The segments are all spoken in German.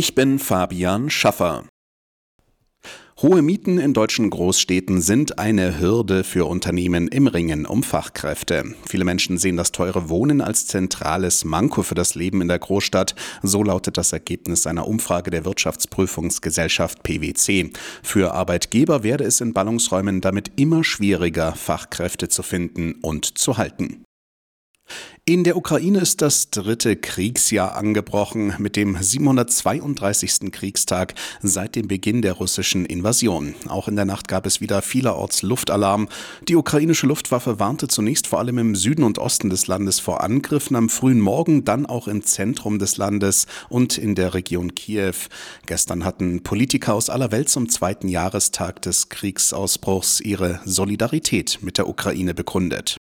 Ich bin Fabian Schaffer. Hohe Mieten in deutschen Großstädten sind eine Hürde für Unternehmen im Ringen um Fachkräfte. Viele Menschen sehen das teure Wohnen als zentrales Manko für das Leben in der Großstadt. So lautet das Ergebnis einer Umfrage der Wirtschaftsprüfungsgesellschaft PwC. Für Arbeitgeber werde es in Ballungsräumen damit immer schwieriger, Fachkräfte zu finden und zu halten. In der Ukraine ist das dritte Kriegsjahr angebrochen mit dem 732. Kriegstag seit dem Beginn der russischen Invasion. Auch in der Nacht gab es wieder vielerorts Luftalarm. Die ukrainische Luftwaffe warnte zunächst vor allem im Süden und Osten des Landes vor Angriffen am frühen Morgen, dann auch im Zentrum des Landes und in der Region Kiew. Gestern hatten Politiker aus aller Welt zum zweiten Jahrestag des Kriegsausbruchs ihre Solidarität mit der Ukraine begründet.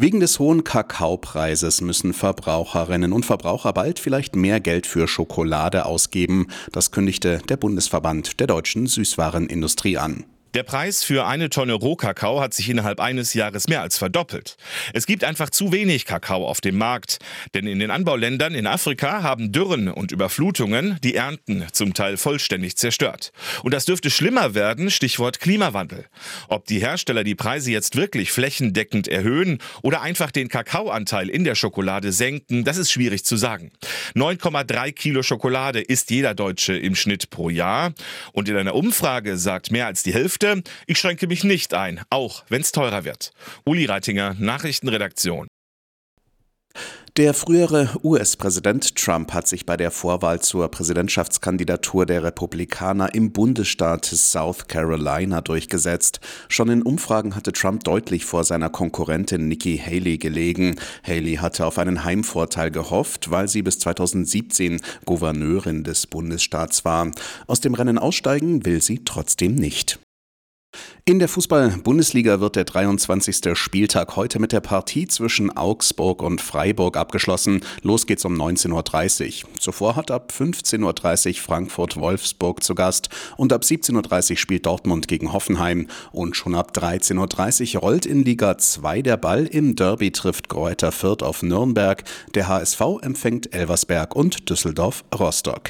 Wegen des hohen Kakaopreises müssen Verbraucherinnen und Verbraucher bald vielleicht mehr Geld für Schokolade ausgeben. Das kündigte der Bundesverband der deutschen Süßwarenindustrie an. Der Preis für eine Tonne Rohkakao hat sich innerhalb eines Jahres mehr als verdoppelt. Es gibt einfach zu wenig Kakao auf dem Markt, denn in den Anbauländern in Afrika haben Dürren und Überflutungen die Ernten zum Teil vollständig zerstört. Und das dürfte schlimmer werden, Stichwort Klimawandel. Ob die Hersteller die Preise jetzt wirklich flächendeckend erhöhen oder einfach den Kakaoanteil in der Schokolade senken, das ist schwierig zu sagen. 9,3 Kilo Schokolade isst jeder Deutsche im Schnitt pro Jahr und in einer Umfrage sagt mehr als die Hälfte Hälfte. Ich schränke mich nicht ein, auch wenn es teurer wird. Uli Reitinger, Nachrichtenredaktion. Der frühere US-Präsident Trump hat sich bei der Vorwahl zur Präsidentschaftskandidatur der Republikaner im Bundesstaat South Carolina durchgesetzt. Schon in Umfragen hatte Trump deutlich vor seiner Konkurrentin Nikki Haley gelegen. Haley hatte auf einen Heimvorteil gehofft, weil sie bis 2017 Gouverneurin des Bundesstaats war. Aus dem Rennen aussteigen will sie trotzdem nicht. In der Fußball-Bundesliga wird der 23. Spieltag heute mit der Partie zwischen Augsburg und Freiburg abgeschlossen. Los geht's um 19.30 Uhr. Zuvor hat ab 15.30 Uhr Frankfurt-Wolfsburg zu Gast und ab 17.30 Uhr spielt Dortmund gegen Hoffenheim. Und schon ab 13.30 Uhr rollt in Liga 2 der Ball. Im Derby trifft Greuther Fürth auf Nürnberg. Der HSV empfängt Elversberg und Düsseldorf Rostock.